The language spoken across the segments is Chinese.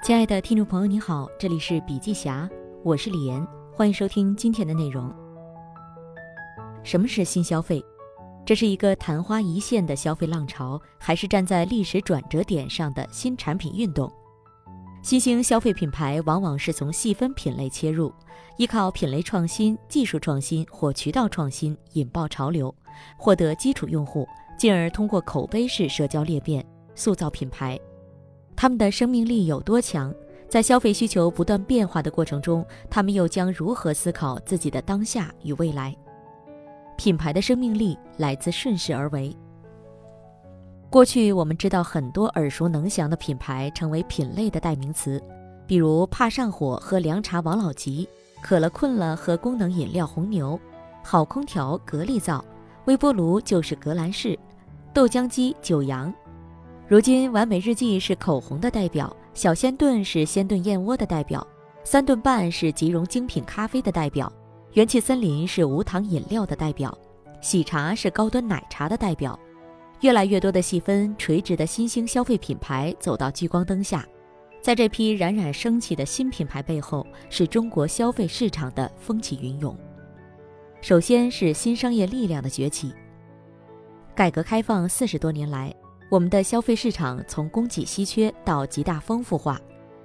亲爱的听众朋友，你好，这里是笔记侠，我是李岩，欢迎收听今天的内容。什么是新消费？这是一个昙花一现的消费浪潮，还是站在历史转折点上的新产品运动？新兴消费品牌往往是从细分品类切入，依靠品类创新、技术创新或渠道创新引爆潮流，获得基础用户，进而通过口碑式社交裂变塑造品牌。他们的生命力有多强？在消费需求不断变化的过程中，他们又将如何思考自己的当下与未来？品牌的生命力来自顺势而为。过去我们知道很多耳熟能详的品牌成为品类的代名词，比如怕上火喝凉茶王老吉，渴了困了喝功能饮料红牛，好空调格力造，微波炉就是格兰仕，豆浆机九阳。如今，完美日记是口红的代表，小仙炖是鲜炖燕窝的代表，三顿半是即溶精品咖啡的代表，元气森林是无糖饮料的代表，喜茶是高端奶茶的代表。越来越多的细分垂直的新兴消费品牌走到聚光灯下，在这批冉冉升起的新品牌背后，是中国消费市场的风起云涌。首先是新商业力量的崛起。改革开放四十多年来。我们的消费市场从供给稀缺到极大丰富化，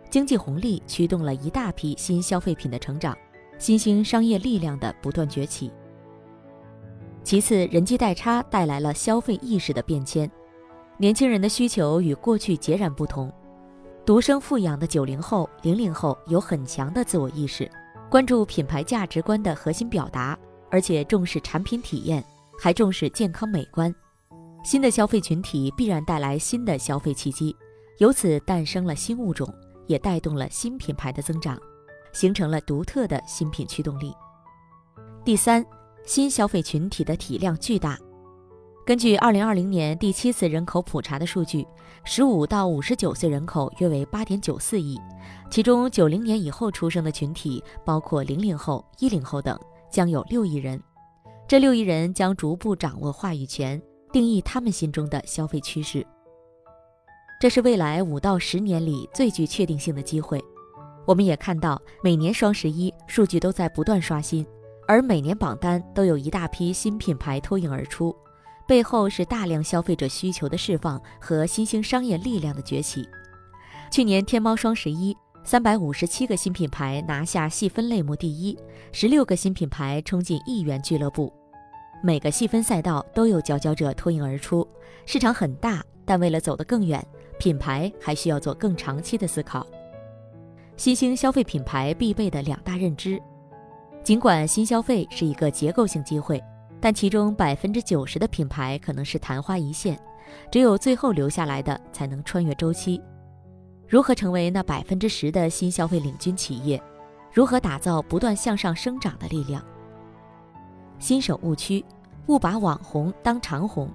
经济红利驱动了一大批新消费品的成长，新兴商业力量的不断崛起。其次，人机代差带来了消费意识的变迁，年轻人的需求与过去截然不同。独生富养的九零后、零零后有很强的自我意识，关注品牌价值观的核心表达，而且重视产品体验，还重视健康美观。新的消费群体必然带来新的消费契机，由此诞生了新物种，也带动了新品牌的增长，形成了独特的新品驱动力。第三，新消费群体的体量巨大。根据二零二零年第七次人口普查的数据，十五到五十九岁人口约为八点九四亿，其中九零年以后出生的群体，包括零零后、一零后等，将有六亿人。这六亿人将逐步掌握话语权。定义他们心中的消费趋势，这是未来五到十年里最具确定性的机会。我们也看到，每年双十一数据都在不断刷新，而每年榜单都有一大批新品牌脱颖而出，背后是大量消费者需求的释放和新兴商业力量的崛起。去年天猫双十一，三百五十七个新品牌拿下细分类目第一，十六个新品牌冲进亿元俱乐部。每个细分赛道都有佼佼者脱颖而出，市场很大，但为了走得更远，品牌还需要做更长期的思考。新兴消费品牌必备的两大认知：尽管新消费是一个结构性机会，但其中百分之九十的品牌可能是昙花一现，只有最后留下来的才能穿越周期。如何成为那百分之十的新消费领军企业？如何打造不断向上生长的力量？新手误区，误把网红当长红。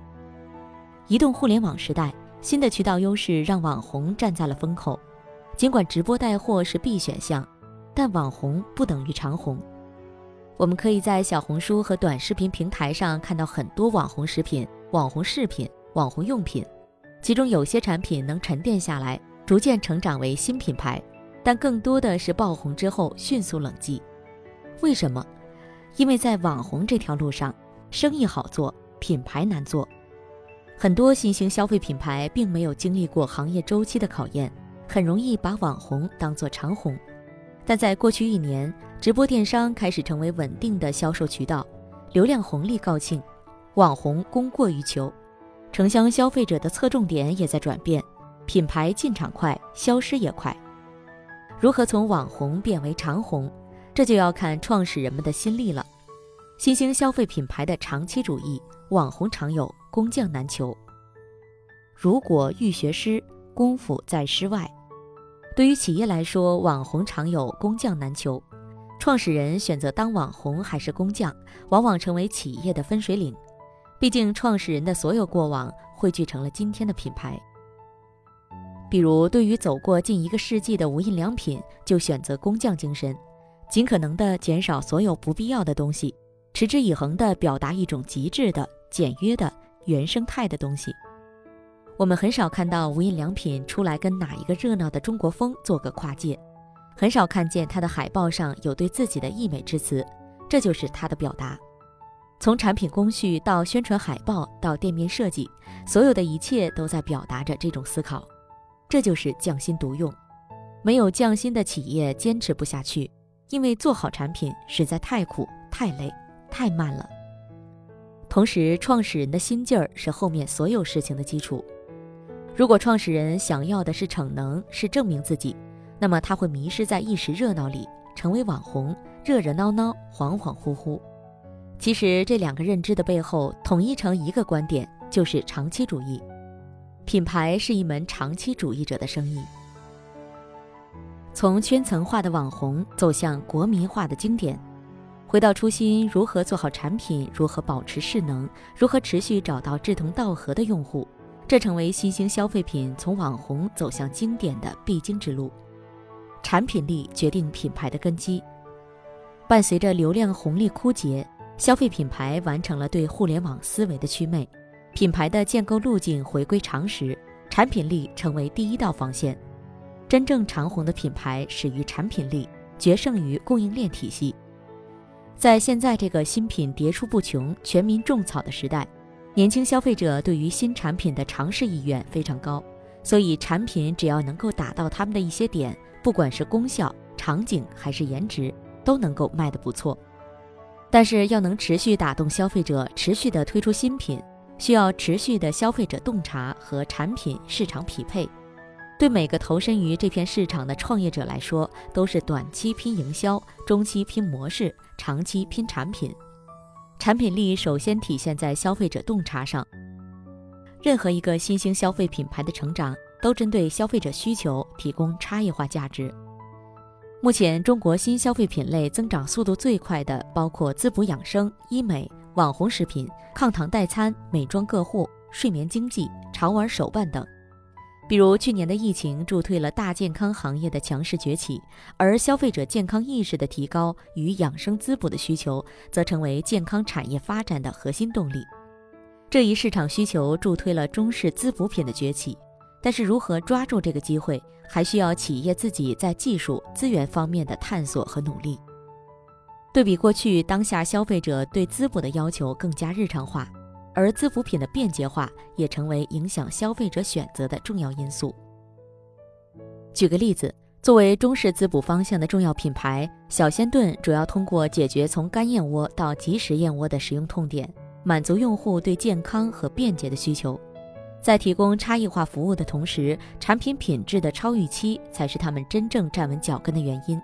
移动互联网时代，新的渠道优势让网红站在了风口。尽管直播带货是必选项，但网红不等于长红。我们可以在小红书和短视频平台上看到很多网红食品、网红饰品、网红用品，其中有些产品能沉淀下来，逐渐成长为新品牌，但更多的是爆红之后迅速冷寂。为什么？因为在网红这条路上，生意好做，品牌难做。很多新兴消费品牌并没有经历过行业周期的考验，很容易把网红当作长红。但在过去一年，直播电商开始成为稳定的销售渠道，流量红利告罄，网红供过于求，城乡消费者的侧重点也在转变，品牌进场快，消失也快。如何从网红变为长红？这就要看创始人们的心力了。新兴消费品牌的长期主义，网红常有，工匠难求。如果欲学诗，功夫在诗外。对于企业来说，网红常有，工匠难求。创始人选择当网红还是工匠，往往成为企业的分水岭。毕竟，创始人的所有过往汇聚成了今天的品牌。比如，对于走过近一个世纪的无印良品，就选择工匠精神。尽可能的减少所有不必要的东西，持之以恒地表达一种极致的、简约的原生态的东西。我们很少看到无印良品出来跟哪一个热闹的中国风做个跨界，很少看见它的海报上有对自己的溢美之词，这就是它的表达。从产品工序到宣传海报到店面设计，所有的一切都在表达着这种思考。这就是匠心独用，没有匠心的企业坚持不下去，因为做好产品实在太苦、太累、太慢了。同时，创始人的心劲儿是后面所有事情的基础。如果创始人想要的是逞能，是证明自己，那么他会迷失在一时热闹里，成为网红，热热闹闹，恍恍惚惚。其实这两个认知的背后，统一成一个观点，就是长期主义。品牌是一门长期主义者的生意。从圈层化的网红走向国民化的经典，回到初心，如何做好产品，如何保持势能，如何持续找到志同道合的用户。这成为新兴消费品从网红走向经典的必经之路。产品力决定品牌的根基。伴随着流量红利枯竭，消费品牌完成了对互联网思维的祛魅，品牌的建构路径回归常识，产品力成为第一道防线。真正长红的品牌始于产品力，决胜于供应链体系。在现在这个新品迭出不穷、全民种草的时代。年轻消费者对于新产品的尝试意愿非常高，所以产品只要能够打到他们的一些点，不管是功效、场景还是颜值，都能够卖得不错。但是要能持续打动消费者，持续的推出新品，需要持续的消费者洞察和产品市场匹配。对每个投身于这片市场的创业者来说，都是短期拼营销，中期拼模式，长期拼产品。产品力首先体现在消费者洞察上。任何一个新兴消费品牌的成长，都针对消费者需求提供差异化价值。目前，中国新消费品类增长速度最快的，包括滋补养生、医美、网红食品、抗糖代餐、美妆个护、睡眠经济、潮玩手办等。比如去年的疫情助推了大健康行业的强势崛起，而消费者健康意识的提高与养生滋补的需求，则成为健康产业发展的核心动力。这一市场需求助推了中式滋补品的崛起，但是如何抓住这个机会，还需要企业自己在技术资源方面的探索和努力。对比过去，当下消费者对滋补的要求更加日常化。而滋补品的便捷化也成为影响消费者选择的重要因素。举个例子，作为中式滋补方向的重要品牌，小仙炖主要通过解决从干燕窝到即食燕窝的使用痛点，满足用户对健康和便捷的需求。在提供差异化服务的同时，产品品质的超预期才是他们真正站稳脚跟的原因，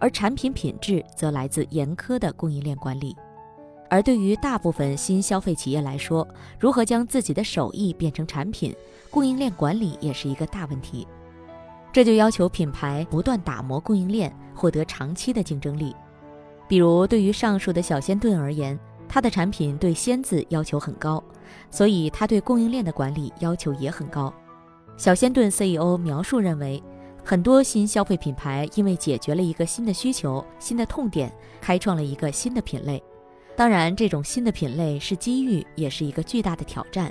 而产品品质则来自严苛的供应链管理。而对于大部分新消费企业来说，如何将自己的手艺变成产品，供应链管理也是一个大问题。这就要求品牌不断打磨供应链，获得长期的竞争力。比如，对于上述的小鲜炖而言，它的产品对“鲜”字要求很高，所以它对供应链的管理要求也很高。小鲜炖 CEO 描述认为，很多新消费品牌因为解决了一个新的需求、新的痛点，开创了一个新的品类。当然，这种新的品类是机遇，也是一个巨大的挑战。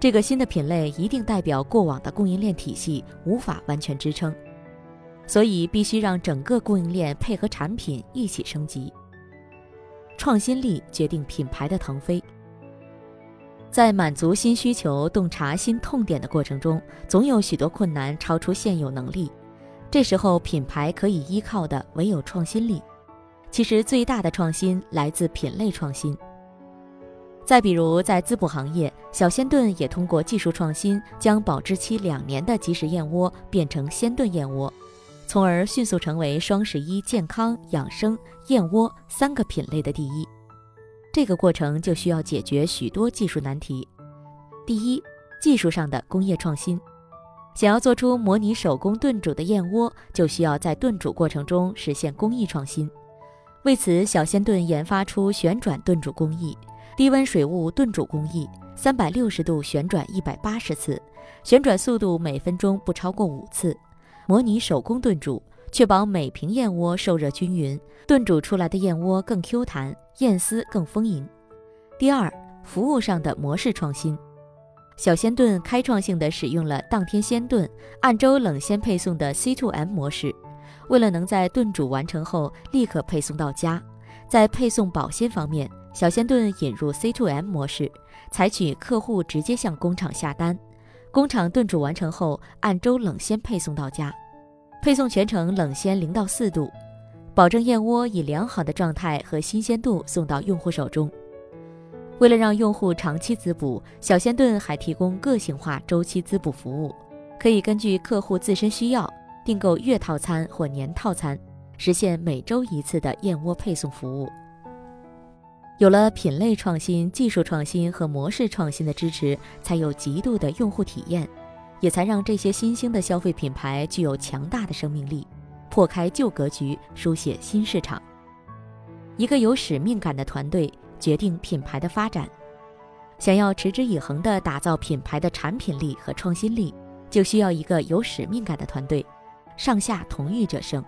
这个新的品类一定代表过往的供应链体系无法完全支撑，所以必须让整个供应链配合产品一起升级。创新力决定品牌的腾飞。在满足新需求、洞察新痛点的过程中，总有许多困难超出现有能力，这时候品牌可以依靠的唯有创新力。其实最大的创新来自品类创新。再比如，在滋补行业，小鲜炖也通过技术创新，将保质期两年的即食燕窝变成鲜炖燕窝，从而迅速成为双十一健康、养生、燕窝三个品类的第一。这个过程就需要解决许多技术难题。第一，技术上的工业创新。想要做出模拟手工炖煮的燕窝，就需要在炖煮过程中实现工艺创新。为此，小鲜炖研发出旋转炖煮工艺、低温水雾炖煮工艺，三百六十度旋转一百八十次，旋转速度每分钟不超过五次，模拟手工炖煮，确保每瓶燕窝受热均匀，炖煮出来的燕窝更 Q 弹，燕丝更丰盈。第二，服务上的模式创新。小鲜炖开创性的使用了当天鲜炖、按周冷鲜配送的 C2M 模式。为了能在炖煮完成后立刻配送到家，在配送保鲜方面，小鲜炖引入 C2M 模式，采取客户直接向工厂下单，工厂炖煮完成后按周冷鲜配送到家，配送全程冷鲜零到四度，保证燕窝以良好的状态和新鲜度送到用户手中。为了让用户长期滋补，小鲜炖还提供个性化周期滋补服务，可以根据客户自身需要订购月套餐或年套餐，实现每周一次的燕窝配送服务。有了品类创新、技术创新和模式创新的支持，才有极度的用户体验，也才让这些新兴的消费品牌具有强大的生命力，破开旧格局，书写新市场。一个有使命感的团队。决定品牌的发展，想要持之以恒地打造品牌的产品力和创新力，就需要一个有使命感的团队。上下同欲者胜。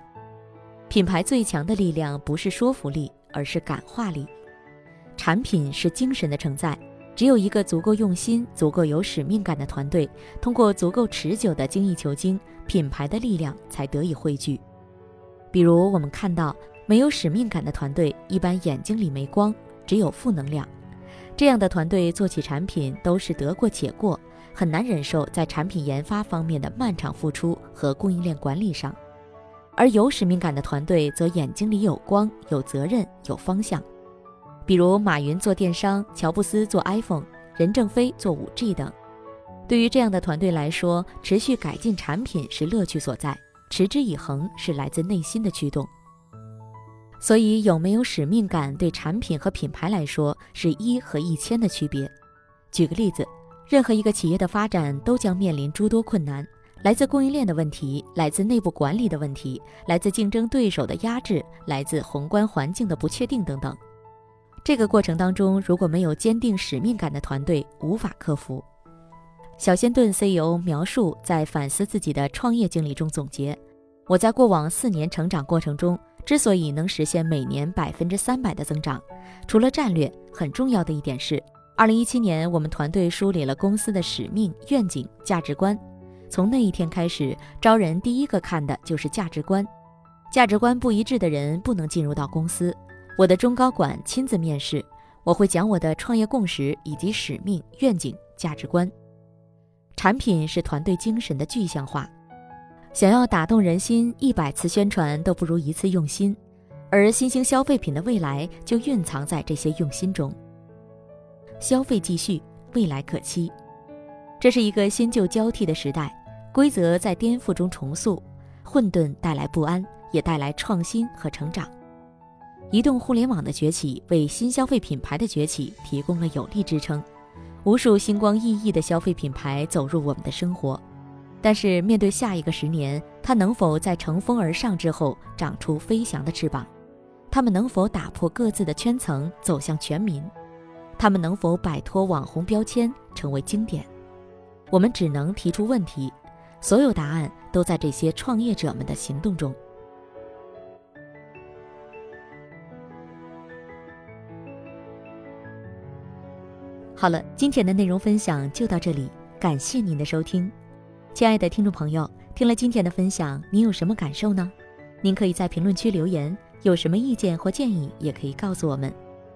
品牌最强的力量不是说服力，而是感化力。产品是精神的承载，只有一个足够用心、足够有使命感的团队，通过足够持久的精益求精，品牌的力量才得以汇聚。比如我们看到，没有使命感的团队，一般眼睛里没光。只有负能量，这样的团队做起产品都是得过且过，很难忍受在产品研发方面的漫长付出和供应链管理上。而有使命感的团队则眼睛里有光、有责任、有方向。比如马云做电商，乔布斯做 iPhone，任正非做 5G 等。对于这样的团队来说，持续改进产品是乐趣所在，持之以恒是来自内心的驱动。所以，有没有使命感对产品和品牌来说是一和一千的区别。举个例子，任何一个企业的发展都将面临诸多困难，来自供应链的问题，来自内部管理的问题，来自竞争对手的压制，来自宏观环境的不确定等等。这个过程当中，如果没有坚定使命感的团队，无法克服。小仙炖 CEO 描述在反思自己的创业经历中总结：我在过往四年成长过程中。之所以能实现每年百分之三百的增长，除了战略，很重要的一点是，二零一七年我们团队梳理了公司的使命、愿景、价值观。从那一天开始，招人第一个看的就是价值观。价值观不一致的人不能进入到公司。我的中高管亲自面试，我会讲我的创业共识以及使命、愿景、价值观。产品是团队精神的具象化。想要打动人心，一百次宣传都不如一次用心，而新兴消费品的未来就蕴藏在这些用心中。消费继续，未来可期。这是一个新旧交替的时代，规则在颠覆中重塑，混沌带来不安，也带来创新和成长。移动互联网的崛起为新消费品牌的崛起提供了有力支撑，无数星光熠熠的消费品牌走入我们的生活。但是，面对下一个十年，它能否在乘风而上之后长出飞翔的翅膀？他们能否打破各自的圈层，走向全民？他们能否摆脱网红标签，成为经典？我们只能提出问题，所有答案都在这些创业者们的行动中。好了，今天的内容分享就到这里，感谢您的收听。亲爱的听众朋友，听了今天的分享，您有什么感受呢？您可以在评论区留言，有什么意见或建议也可以告诉我们。